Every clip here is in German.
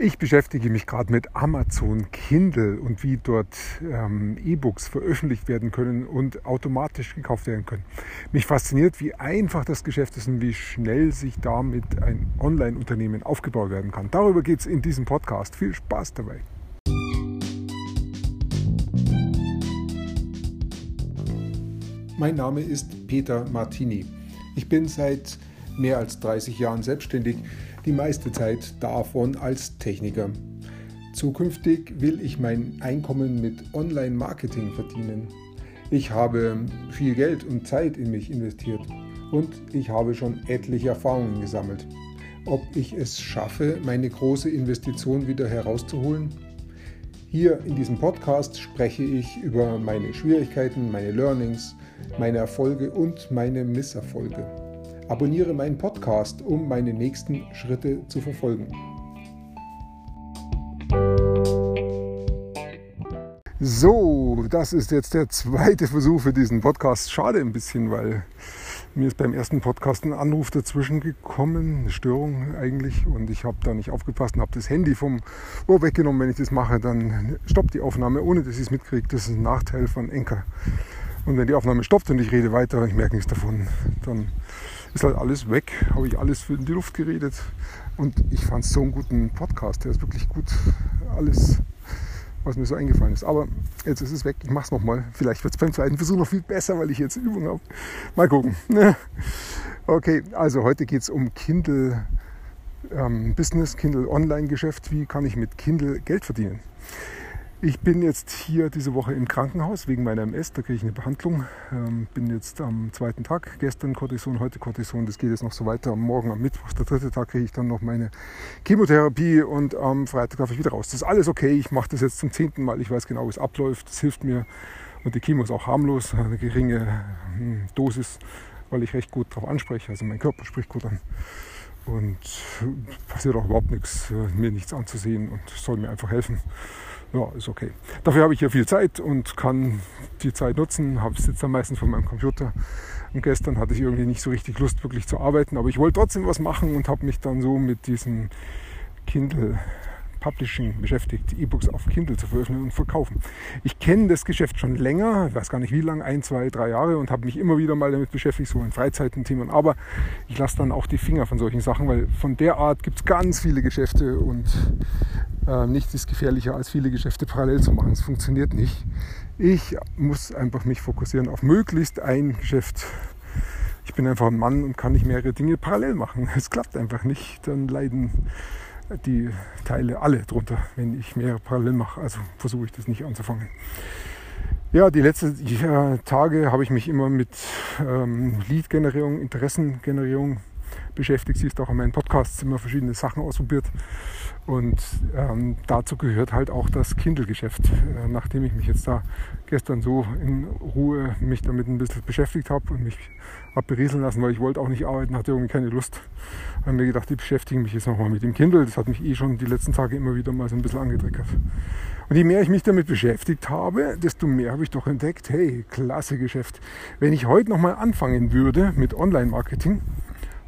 Ich beschäftige mich gerade mit Amazon Kindle und wie dort ähm, E-Books veröffentlicht werden können und automatisch gekauft werden können. Mich fasziniert, wie einfach das Geschäft ist und wie schnell sich damit ein Online-Unternehmen aufgebaut werden kann. Darüber geht es in diesem Podcast. Viel Spaß dabei. Mein Name ist Peter Martini. Ich bin seit mehr als 30 Jahren selbstständig die meiste Zeit davon als Techniker. Zukünftig will ich mein Einkommen mit Online-Marketing verdienen. Ich habe viel Geld und Zeit in mich investiert und ich habe schon etliche Erfahrungen gesammelt. Ob ich es schaffe, meine große Investition wieder herauszuholen? Hier in diesem Podcast spreche ich über meine Schwierigkeiten, meine Learnings, meine Erfolge und meine Misserfolge. Abonniere meinen Podcast, um meine nächsten Schritte zu verfolgen. So, das ist jetzt der zweite Versuch für diesen Podcast. Schade ein bisschen, weil mir ist beim ersten Podcast ein Anruf dazwischen gekommen, eine Störung eigentlich, und ich habe da nicht aufgepasst und habe das Handy vom Ohr weggenommen. Wenn ich das mache, dann stoppt die Aufnahme, ohne dass ich es mitkriege. Das ist ein Nachteil von Enker. Und wenn die Aufnahme stoppt und ich rede weiter, ich merke nichts davon, dann ist halt alles weg, habe ich alles in die Luft geredet. Und ich fand so einen guten Podcast. Der ist wirklich gut, alles, was mir so eingefallen ist. Aber jetzt ist es weg, ich mache es nochmal. Vielleicht wird es beim zweiten Versuch noch viel besser, weil ich jetzt Übung habe. Mal gucken. Okay, also heute geht es um Kindle ähm, Business, Kindle Online-Geschäft. Wie kann ich mit Kindle Geld verdienen? Ich bin jetzt hier diese Woche im Krankenhaus wegen meiner MS. Da kriege ich eine Behandlung. Ähm, bin jetzt am zweiten Tag. Gestern Cortison, heute Cortison. Das geht jetzt noch so weiter. Morgen am Mittwoch, der dritte Tag, kriege ich dann noch meine Chemotherapie und am Freitag darf ich wieder raus. Das ist alles okay. Ich mache das jetzt zum zehnten Mal. Ich weiß genau, wie es abläuft. Das hilft mir. Und die Chemo ist auch harmlos. Eine geringe hm, Dosis, weil ich recht gut darauf anspreche. Also mein Körper spricht gut an. Und passiert auch überhaupt nichts, äh, mir nichts anzusehen und soll mir einfach helfen ja, ist okay. Dafür habe ich ja viel Zeit und kann die Zeit nutzen. Habe sitze am meisten vor meinem Computer. Und gestern hatte ich irgendwie nicht so richtig Lust, wirklich zu arbeiten, aber ich wollte trotzdem was machen und habe mich dann so mit diesem Kindle Publishing beschäftigt, E-Books auf Kindle zu veröffentlichen und verkaufen. Ich kenne das Geschäft schon länger, ich weiß gar nicht wie lange, ein, zwei, drei Jahre und habe mich immer wieder mal damit beschäftigt, so in Freizeiten, Themen. Aber ich lasse dann auch die Finger von solchen Sachen, weil von der Art gibt es ganz viele Geschäfte und äh, nichts ist gefährlicher, als viele Geschäfte parallel zu machen. Es funktioniert nicht. Ich muss einfach mich fokussieren auf möglichst ein Geschäft. Ich bin einfach ein Mann und kann nicht mehrere Dinge parallel machen. Es klappt einfach nicht. Dann leiden die Teile alle drunter, wenn ich mehrere parallel mache. Also versuche ich das nicht anzufangen. Ja, die letzten Tage habe ich mich immer mit ähm, Lead-Generierung, Interessengenerierung beschäftigt. Siehst auch in meinen Podcasts immer verschiedene Sachen ausprobiert. Und ähm, dazu gehört halt auch das Kindle-Geschäft. Äh, nachdem ich mich jetzt da gestern so in Ruhe mich damit ein bisschen beschäftigt habe und mich habe berieseln lassen, weil ich wollte auch nicht arbeiten, hatte irgendwie keine Lust, habe mir gedacht, ich beschäftige mich jetzt nochmal mit dem Kindle. Das hat mich eh schon die letzten Tage immer wieder mal so ein bisschen angetriggert. Und je mehr ich mich damit beschäftigt habe, desto mehr habe ich doch entdeckt, hey, klasse Geschäft. Wenn ich heute nochmal anfangen würde mit Online-Marketing,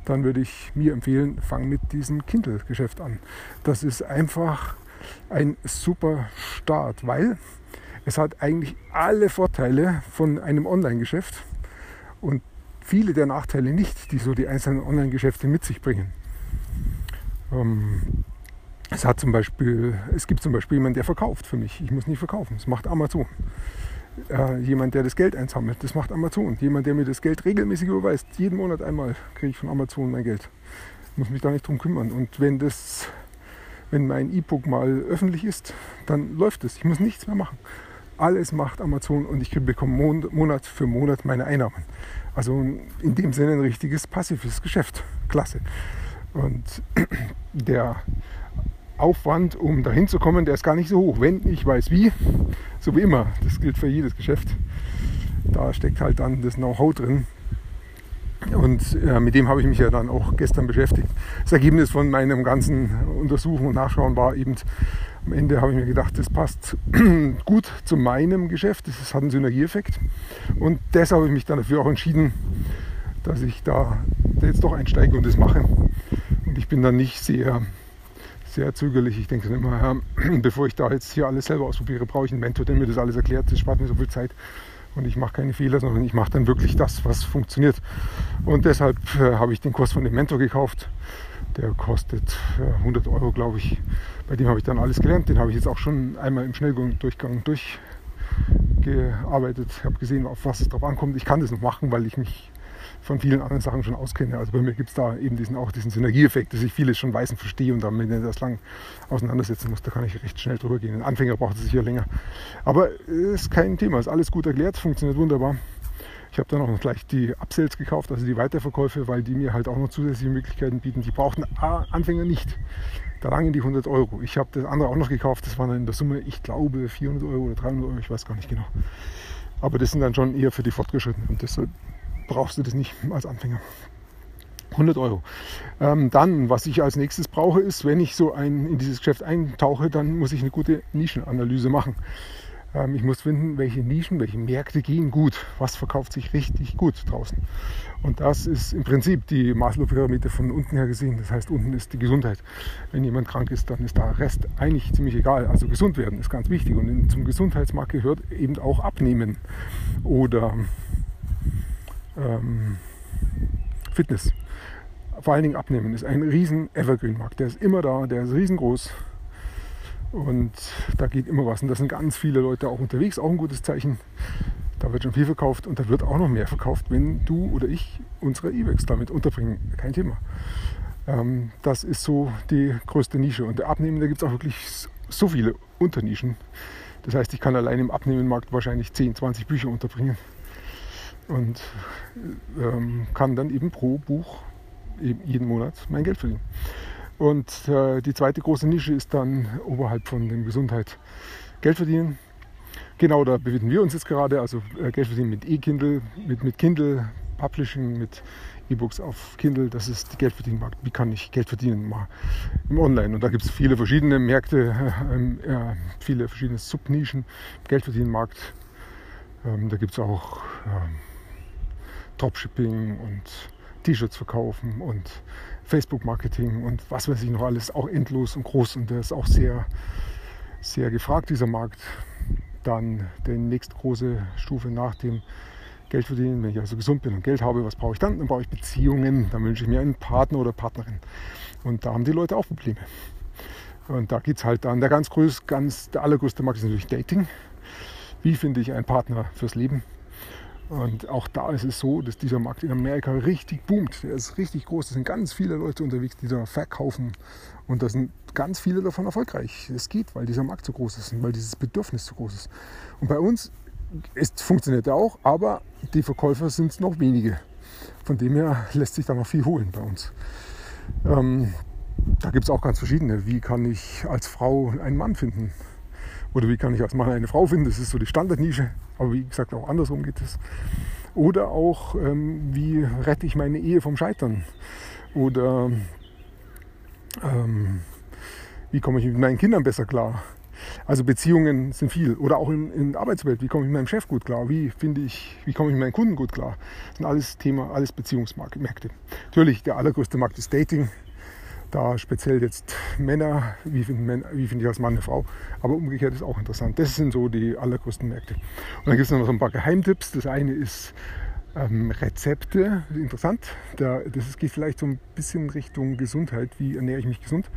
dann würde ich mir empfehlen, fang mit diesem Kindle-Geschäft an. Das ist einfach ein super Start, weil es hat eigentlich alle Vorteile von einem Online-Geschäft und viele der Nachteile nicht, die so die einzelnen Online-Geschäfte mit sich bringen. Ähm, es hat zum Beispiel, es gibt zum Beispiel jemanden, der verkauft für mich. Ich muss nicht verkaufen. Das macht Amazon äh, jemand, der das Geld einsammelt. Das macht Amazon. Jemand, der mir das Geld regelmäßig überweist. Jeden Monat einmal kriege ich von Amazon mein Geld. Muss mich da nicht drum kümmern. Und wenn das, wenn mein E-Book mal öffentlich ist, dann läuft es. Ich muss nichts mehr machen. Alles macht Amazon und ich bekomme Monat für Monat meine Einnahmen. Also in dem Sinne ein richtiges passives Geschäft. Klasse. Und der Aufwand, um dahin zu kommen, der ist gar nicht so hoch. Wenn ich weiß wie, so wie immer, das gilt für jedes Geschäft, da steckt halt dann das Know-how drin. Und äh, mit dem habe ich mich ja dann auch gestern beschäftigt. Das Ergebnis von meinem ganzen Untersuchen und Nachschauen war eben, am Ende habe ich mir gedacht, das passt gut zu meinem Geschäft, das hat einen Synergieeffekt. Und deshalb habe ich mich dann dafür auch entschieden, dass ich da jetzt doch einsteige und das mache. Und ich bin dann nicht sehr sehr zögerlich. Ich denke dann immer, ja, bevor ich da jetzt hier alles selber ausprobiere, brauche ich einen Mentor, der mir das alles erklärt. Das spart mir so viel Zeit und ich mache keine Fehler, sondern ich mache dann wirklich das, was funktioniert. Und deshalb äh, habe ich den Kurs von dem Mentor gekauft. Der kostet äh, 100 Euro, glaube ich. Bei dem habe ich dann alles gelernt. Den habe ich jetzt auch schon einmal im Schnelldurchgang durchgearbeitet. Ich habe gesehen, auf was es drauf ankommt. Ich kann das noch machen, weil ich mich von vielen anderen Sachen schon auskenne. Also bei mir gibt es da eben diesen, auch diesen Synergieeffekt, dass ich vieles schon weiß und verstehe und ich das lang auseinandersetzen muss, da kann ich recht schnell drüber gehen. Ein Anfänger braucht es sicher länger. Aber es ist kein Thema, ist alles gut erklärt, funktioniert wunderbar. Ich habe dann auch noch gleich die Upsells gekauft, also die Weiterverkäufe, weil die mir halt auch noch zusätzliche Möglichkeiten bieten. Die brauchten Anfänger nicht. Da langen die 100 Euro. Ich habe das andere auch noch gekauft, das waren dann in der Summe, ich glaube, 400 Euro oder 300 Euro, ich weiß gar nicht genau. Aber das sind dann schon eher für die Fortgeschrittenen und deshalb brauchst du das nicht als Anfänger. 100 Euro. Ähm, dann, was ich als nächstes brauche, ist, wenn ich so ein, in dieses Geschäft eintauche, dann muss ich eine gute Nischenanalyse machen. Ähm, ich muss finden, welche Nischen, welche Märkte gehen gut, was verkauft sich richtig gut draußen. Und das ist im Prinzip die Maslow-Pyramide von unten her gesehen. Das heißt, unten ist die Gesundheit. Wenn jemand krank ist, dann ist der Rest eigentlich ziemlich egal. Also gesund werden ist ganz wichtig. Und zum Gesundheitsmarkt gehört eben auch Abnehmen oder ähm, Fitness. Vor allen Dingen Abnehmen ist ein riesen Evergreen-Markt. Der ist immer da, der ist riesengroß und da geht immer was. Und da sind ganz viele Leute auch unterwegs, auch ein gutes Zeichen. Da wird schon viel verkauft und da wird auch noch mehr verkauft, wenn du oder ich unsere E-Bikes damit unterbringen. Kein Thema. Ähm, das ist so die größte Nische. Und der Abnehmen, da gibt es auch wirklich so viele Unternischen. Das heißt, ich kann allein im Abnehmenmarkt wahrscheinlich 10, 20 Bücher unterbringen und ähm, kann dann eben pro Buch eben jeden Monat mein Geld verdienen. Und äh, die zweite große Nische ist dann oberhalb von dem Gesundheit Geld verdienen. Genau da befinden wir uns jetzt gerade, also äh, Geld verdienen mit E-Kindle, mit, mit Kindle, Publishing, mit E-Books auf Kindle, das ist die Geldverdienmarkt. Wie kann ich Geld verdienen mal im Online? Und da gibt es viele verschiedene Märkte, äh, äh, viele verschiedene Subnischen im Geldverdienmarkt. Ähm, da gibt es auch ähm, Dropshipping und T-Shirts verkaufen und Facebook-Marketing und was weiß ich noch alles, auch endlos und groß und der ist auch sehr, sehr gefragt, dieser Markt. Dann die nächste große Stufe nach dem Geld verdienen, wenn ich also gesund bin und Geld habe, was brauche ich dann? Dann brauche ich Beziehungen, dann wünsche ich mir einen Partner oder Partnerin. Und da haben die Leute auch Probleme. Und da geht es halt dann, der ganz größte, ganz, der allergrößte Markt ist natürlich Dating. Wie finde ich einen Partner fürs Leben? Und auch da ist es so, dass dieser Markt in Amerika richtig boomt. Der ist richtig groß. Da sind ganz viele Leute unterwegs, die da verkaufen. Und da sind ganz viele davon erfolgreich. Es geht, weil dieser Markt so groß ist und weil dieses Bedürfnis so groß ist. Und bei uns ist, funktioniert er auch, aber die Verkäufer sind noch wenige. Von dem her lässt sich da noch viel holen bei uns. Ähm, da gibt es auch ganz verschiedene. Wie kann ich als Frau einen Mann finden? Oder wie kann ich als Mann eine Frau finden? Das ist so die Standardnische. Aber wie gesagt, auch andersrum geht es. Oder auch, ähm, wie rette ich meine Ehe vom Scheitern? Oder ähm, wie komme ich mit meinen Kindern besser klar? Also Beziehungen sind viel. Oder auch in, in der Arbeitswelt, wie komme ich mit meinem Chef gut klar? Wie finde ich, wie komme ich mit meinen Kunden gut klar? Das sind alles Thema, alles Beziehungsmärkte. Natürlich, der allergrößte Markt ist Dating da speziell jetzt Männer, wie finde find ich als Mann eine Frau, aber umgekehrt ist auch interessant. Das sind so die allergrößten Märkte. Und dann gibt es noch so ein paar Geheimtipps. Das eine ist ähm, Rezepte, interessant. Da, das geht vielleicht so ein bisschen Richtung Gesundheit. Wie ernähre ich mich gesund?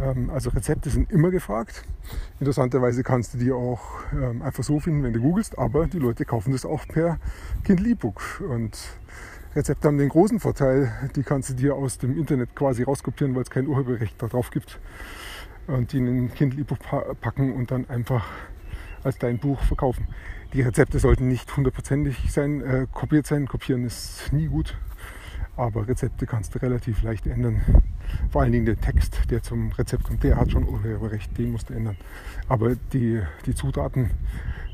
Ähm, also Rezepte sind immer gefragt. Interessanterweise kannst du die auch ähm, einfach so finden, wenn du googelst, aber die Leute kaufen das auch per Kindle E-Book. Und Rezepte haben den großen Vorteil, die kannst du dir aus dem Internet quasi rauskopieren, weil es kein Urheberrecht darauf gibt. Und die in ein Kindle E-Book packen und dann einfach als dein Buch verkaufen. Die Rezepte sollten nicht hundertprozentig sein, äh, kopiert sein. Kopieren ist nie gut. Aber Rezepte kannst du relativ leicht ändern. Vor allen Dingen der Text, der zum Rezept kommt, der hat schon Urheberrecht, den musst du ändern. Aber die, die Zutaten,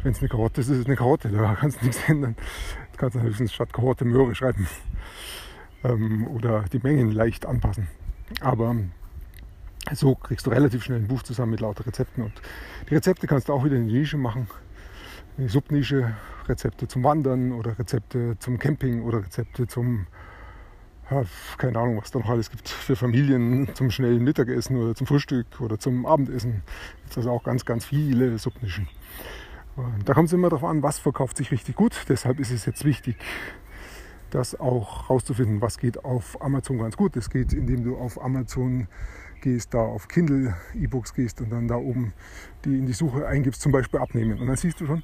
wenn es eine Karotte ist, ist es eine Karotte, da kannst du nichts ändern kannst du höchstens statt Kohorte Möhre schreiben ähm, oder die Mengen leicht anpassen. Aber so kriegst du relativ schnell ein Buch zusammen mit lauter Rezepten. Und die Rezepte kannst du auch wieder in die Nische machen. In die Subnische, Rezepte zum Wandern oder Rezepte zum Camping oder Rezepte zum ja, keine Ahnung, was da noch alles gibt für Familien zum schnellen Mittagessen oder zum Frühstück oder zum Abendessen. Gibt also auch ganz, ganz viele Subnischen. Und da kommt es immer darauf an, was verkauft sich richtig gut. Deshalb ist es jetzt wichtig, das auch rauszufinden, was geht auf Amazon ganz gut. Das geht, indem du auf Amazon gehst, da auf Kindle E-Books gehst und dann da oben die in die Suche eingibst, zum Beispiel abnehmen. Und dann siehst du schon,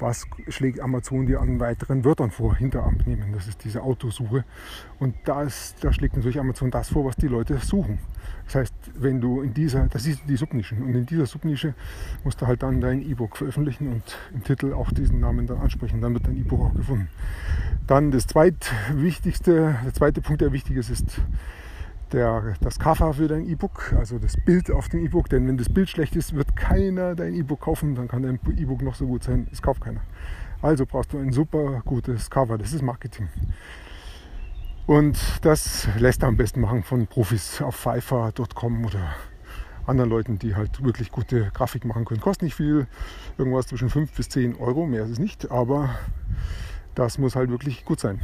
was schlägt Amazon dir an weiteren Wörtern vor, hinter abnehmen. Das ist diese Autosuche. Und da, ist, da schlägt natürlich Amazon das vor, was die Leute suchen. Das heißt, wenn du in dieser, das ist die Subnischen, und in dieser Subnische musst du halt dann dein E-Book veröffentlichen und im Titel auch diesen Namen dann ansprechen. Dann wird dein E-Book auch gefunden. Dann das zweitwichtigste, der zweite Punkt, der wichtig ist, ist der, das Cover für dein E-Book, also das Bild auf dem E-Book. Denn wenn das Bild schlecht ist, wird keiner dein E-Book kaufen. Dann kann dein E-Book noch so gut sein, es kauft keiner. Also brauchst du ein super gutes Cover. Das ist Marketing. Und das lässt du am besten machen von Profis auf Fiverr.com oder anderen Leuten, die halt wirklich gute Grafik machen können. Kostet nicht viel, irgendwas zwischen 5 bis 10 Euro, mehr ist es nicht, aber das muss halt wirklich gut sein.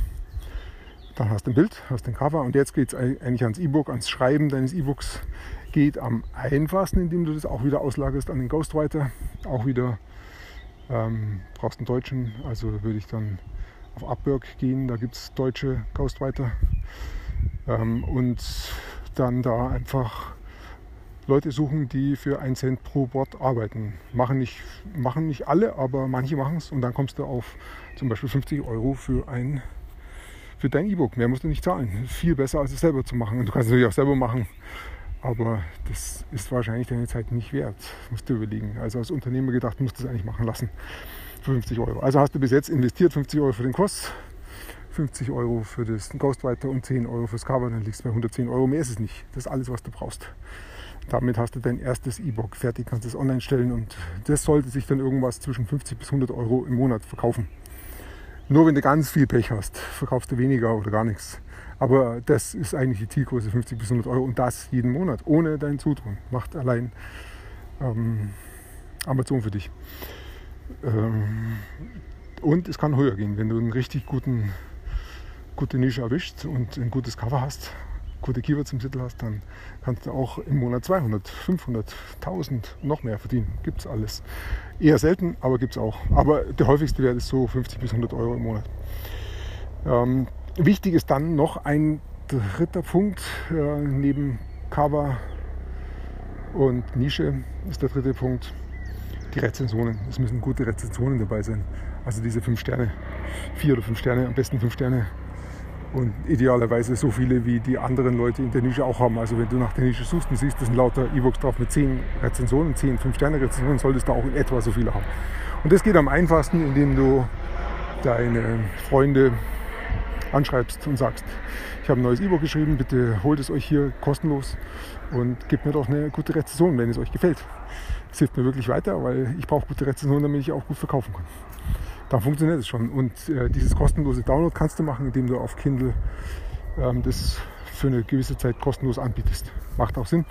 Dann hast du ein Bild, hast ein Cover und jetzt geht es eigentlich ans E-Book, ans Schreiben deines E-Books. Geht am einfachsten, indem du das auch wieder auslagerst an den Ghostwriter. Auch wieder ähm, brauchst einen Deutschen, also würde ich dann auf Upwork gehen, da gibt es deutsche Ghostwriter. Ähm, und dann da einfach Leute suchen, die für einen Cent pro Wort arbeiten. Machen nicht, machen nicht alle, aber manche machen es und dann kommst du auf zum Beispiel 50 Euro für ein für dein E-Book. Mehr musst du nicht zahlen. Viel besser, als es selber zu machen. Und du kannst es natürlich auch selber machen. Aber das ist wahrscheinlich deine Zeit nicht wert. Musst du überlegen. Also als Unternehmer gedacht, musst du es eigentlich machen lassen. Für 50 Euro. Also hast du bis jetzt investiert 50 Euro für den Kurs, 50 Euro für das Ghostwriter und 10 Euro fürs Cover. Dann liegst du bei 110 Euro. Mehr ist es nicht. Das ist alles, was du brauchst. Damit hast du dein erstes E-Book fertig, kannst es online stellen und das sollte sich dann irgendwas zwischen 50 bis 100 Euro im Monat verkaufen. Nur wenn du ganz viel Pech hast, verkaufst du weniger oder gar nichts. Aber das ist eigentlich die Zielgröße 50 bis 100 Euro und das jeden Monat, ohne dein Zutun. Macht allein ähm, Amazon für dich. Ähm, und es kann höher gehen, wenn du einen richtig guten, gute Nische erwischt und ein gutes Cover hast, gute Keywords im Titel hast, dann kannst du auch im Monat 200, 500, 1000 noch mehr verdienen. Gibt es alles. Eher selten, aber gibt es auch. Aber der häufigste Wert ist so 50 bis 100 Euro im Monat. Ähm, wichtig ist dann noch ein dritter Punkt äh, neben Cover und Nische ist der dritte Punkt die Rezensionen. Es müssen gute Rezensionen dabei sein. Also diese fünf Sterne, vier oder fünf Sterne, am besten fünf Sterne und idealerweise so viele, wie die anderen Leute in der Nische auch haben. Also wenn du nach der Nische suchst und siehst, das sind lauter E-Books drauf mit 10 Rezensionen, 10 5-Sterne-Rezensionen, solltest du auch in etwa so viele haben. Und das geht am einfachsten, indem du deine Freunde anschreibst und sagst, ich habe ein neues E-Book geschrieben, bitte holt es euch hier kostenlos und gebt mir doch eine gute Rezension, wenn es euch gefällt. Das hilft mir wirklich weiter, weil ich brauche gute Rezensionen, damit ich auch gut verkaufen kann dann funktioniert es schon. Und äh, dieses kostenlose Download kannst du machen, indem du auf Kindle ähm, das für eine gewisse Zeit kostenlos anbietest. Macht auch Sinn,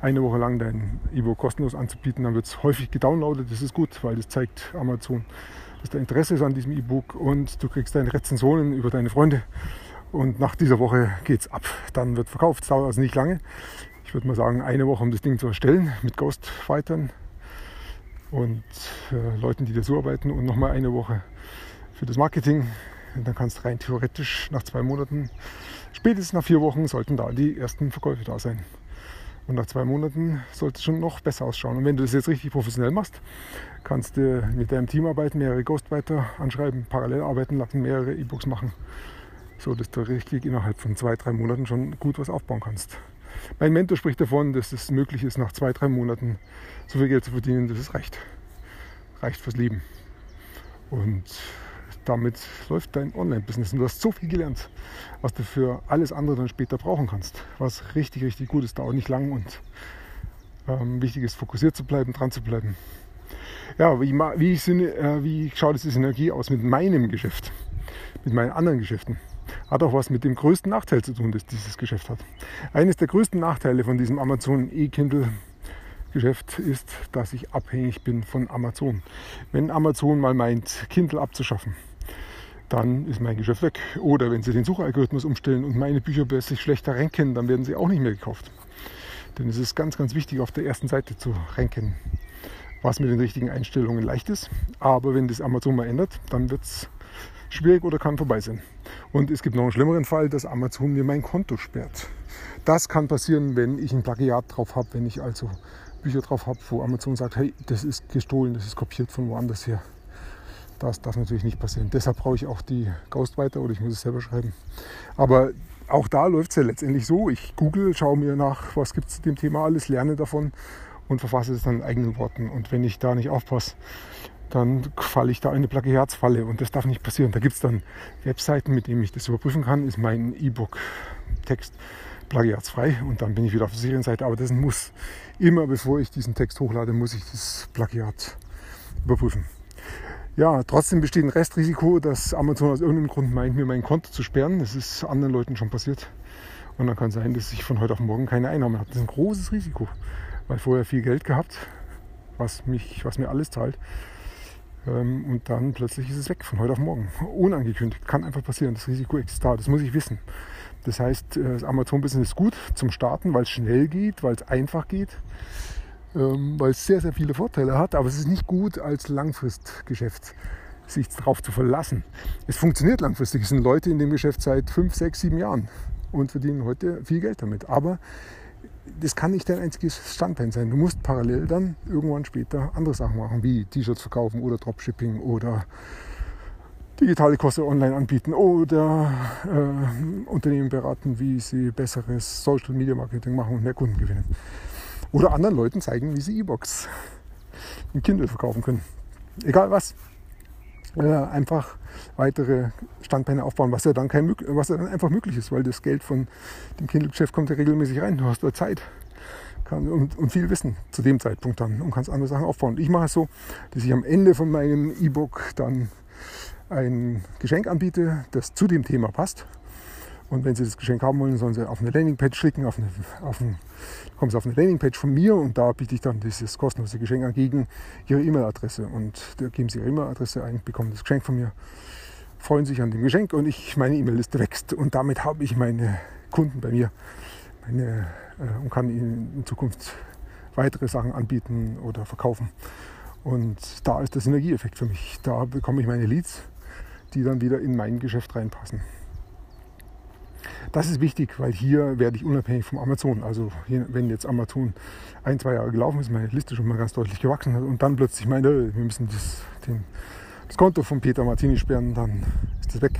eine Woche lang dein E-Book kostenlos anzubieten. Dann wird es häufig gedownloadet. Das ist gut, weil das zeigt Amazon, dass da Interesse ist an diesem E-Book und du kriegst deine Rezensionen über deine Freunde. Und nach dieser Woche geht es ab. Dann wird verkauft. Es dauert also nicht lange. Ich würde mal sagen, eine Woche, um das Ding zu erstellen mit Ghostfightern und äh, Leuten, die da so arbeiten und nochmal eine Woche für das Marketing. Und dann kannst du rein theoretisch nach zwei Monaten, spätestens nach vier Wochen, sollten da die ersten Verkäufe da sein. Und nach zwei Monaten sollte es schon noch besser ausschauen. Und wenn du das jetzt richtig professionell machst, kannst du mit deinem Team arbeiten, mehrere Ghostwriter anschreiben, parallel arbeiten lassen, mehrere E-Books machen, so dass du richtig innerhalb von zwei, drei Monaten schon gut was aufbauen kannst. Mein Mentor spricht davon, dass es möglich ist, nach zwei, drei Monaten so viel Geld zu verdienen, dass es reicht. Reicht fürs Leben. Und damit läuft dein Online-Business. Und du hast so viel gelernt, was du für alles andere dann später brauchen kannst. Was richtig, richtig gut ist, dauert nicht lang und ähm, wichtig ist, fokussiert zu bleiben, dran zu bleiben. Ja, wie, wie, ich, äh, wie schaut es die Synergie aus mit meinem Geschäft, mit meinen anderen Geschäften? Hat auch was mit dem größten Nachteil zu tun, das dieses Geschäft hat. Eines der größten Nachteile von diesem Amazon E-Kindle Geschäft ist, dass ich abhängig bin von Amazon. Wenn Amazon mal meint, Kindle abzuschaffen, dann ist mein Geschäft weg. Oder wenn Sie den Suchalgorithmus umstellen und meine Bücher plötzlich schlechter ranken, dann werden sie auch nicht mehr gekauft. Denn es ist ganz, ganz wichtig, auf der ersten Seite zu ranken, was mit den richtigen Einstellungen leicht ist. Aber wenn das Amazon mal ändert, dann wird es schwierig oder kann vorbei sein. Und es gibt noch einen schlimmeren Fall, dass Amazon mir mein Konto sperrt. Das kann passieren, wenn ich ein Plagiat drauf habe, wenn ich also Bücher drauf habe, wo Amazon sagt, hey, das ist gestohlen, das ist kopiert von woanders her. Das darf natürlich nicht passieren. Deshalb brauche ich auch die Ghostwriter oder ich muss es selber schreiben. Aber auch da läuft es ja letztendlich so. Ich google, schaue mir nach, was gibt es zu dem Thema alles, lerne davon und verfasse es dann in eigenen Worten. Und wenn ich da nicht aufpasse, dann falle ich da in eine Plagiatsfalle und das darf nicht passieren. Da gibt es dann Webseiten, mit denen ich das überprüfen kann, ist mein E-Book-Text plagiatsfrei und dann bin ich wieder auf der sicheren Seite. Aber das muss immer, bevor ich diesen Text hochlade, muss ich das Plagiat überprüfen. Ja, trotzdem besteht ein Restrisiko, dass Amazon aus irgendeinem Grund meint, mir mein Konto zu sperren. Das ist anderen Leuten schon passiert. Und dann kann sein, dass ich von heute auf morgen keine Einnahme habe. Das ist ein großes Risiko, weil vorher viel Geld gehabt, was, mich, was mir alles zahlt. Ähm, und dann plötzlich ist es weg, von heute auf morgen. Unangekündigt. Kann einfach passieren. Das Risiko existiert da. Das muss ich wissen. Das heißt, äh, das Amazon-Business ist gut zum Starten, weil es schnell geht, weil es einfach geht, ähm, weil es sehr, sehr viele Vorteile hat. Aber es ist nicht gut als Langfristgeschäft, sich darauf zu verlassen. Es funktioniert langfristig. Es sind Leute in dem Geschäft seit fünf, sechs, sieben Jahren und verdienen heute viel Geld damit. Aber das kann nicht dein einziges Standbein sein. Du musst parallel dann irgendwann später andere Sachen machen, wie T-Shirts verkaufen oder Dropshipping oder digitale Kurse online anbieten oder äh, Unternehmen beraten, wie sie besseres Social Media Marketing machen und mehr Kunden gewinnen. Oder anderen Leuten zeigen, wie sie E-Books im Kindle verkaufen können. Egal was. Einfach weitere Standbeine aufbauen, was ja, dann kein, was ja dann einfach möglich ist, weil das Geld von dem Kindle-Geschäft kommt ja regelmäßig rein. Du hast da Zeit und, und, viel Wissen zu dem Zeitpunkt dann und kannst andere Sachen aufbauen. Ich mache es so, dass ich am Ende von meinem E-Book dann ein Geschenk anbiete, das zu dem Thema passt. Und wenn Sie das Geschenk haben wollen, sollen Sie auf eine Landingpage klicken, auf eine, auf ein, kommen Sie auf eine Landingpage von mir und da biete ich dann dieses kostenlose Geschenk an gegen Ihre E-Mail-Adresse. Und da geben Sie Ihre E-Mail-Adresse ein, bekommen das Geschenk von mir, freuen sich an dem Geschenk und ich, meine E-Mail-Liste wächst. Und damit habe ich meine Kunden bei mir meine, äh, und kann ihnen in Zukunft weitere Sachen anbieten oder verkaufen. Und da ist der Synergieeffekt für mich. Da bekomme ich meine Leads die dann wieder in mein Geschäft reinpassen. Das ist wichtig, weil hier werde ich unabhängig vom Amazon. Also hier, wenn jetzt Amazon ein, zwei Jahre gelaufen ist, meine Liste schon mal ganz deutlich gewachsen hat und dann plötzlich meine, wir müssen das, den, das Konto von Peter Martini sperren, dann ist das weg.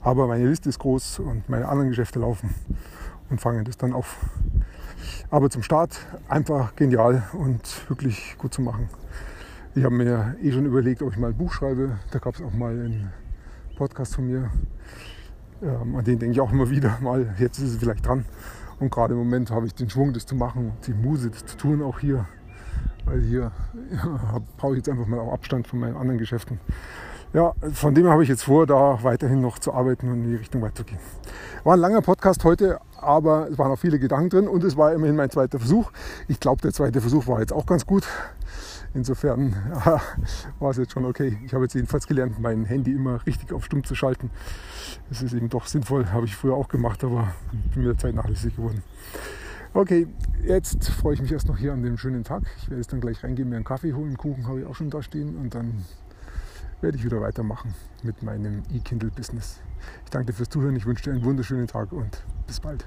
Aber meine Liste ist groß und meine anderen Geschäfte laufen und fangen das dann auf. Aber zum Start einfach genial und wirklich gut zu machen. Ich habe mir eh schon überlegt, ob ich mal ein Buch schreibe. Da gab es auch mal ein Podcast von mir. Ähm, an den denke ich auch immer wieder mal, jetzt ist es vielleicht dran. Und gerade im Moment habe ich den Schwung, das zu machen die Muse, das zu tun, auch hier. Weil hier ja, brauche ich jetzt einfach mal auch Abstand von meinen anderen Geschäften. Ja, von dem habe ich jetzt vor, da weiterhin noch zu arbeiten und in die Richtung weiterzugehen. War ein langer Podcast heute, aber es waren auch viele Gedanken drin und es war immerhin mein zweiter Versuch. Ich glaube, der zweite Versuch war jetzt auch ganz gut. Insofern war es jetzt schon okay. Ich habe jetzt jedenfalls gelernt, mein Handy immer richtig auf Stumm zu schalten. Das ist eben doch sinnvoll, habe ich früher auch gemacht, aber bin mit der Zeit nachlässig geworden. Okay, jetzt freue ich mich erst noch hier an dem schönen Tag. Ich werde jetzt dann gleich reingehen, mir einen Kaffee holen. Kuchen habe ich auch schon da stehen und dann werde ich wieder weitermachen mit meinem E-Kindle-Business. Ich danke dir fürs Zuhören, ich wünsche dir einen wunderschönen Tag und bis bald.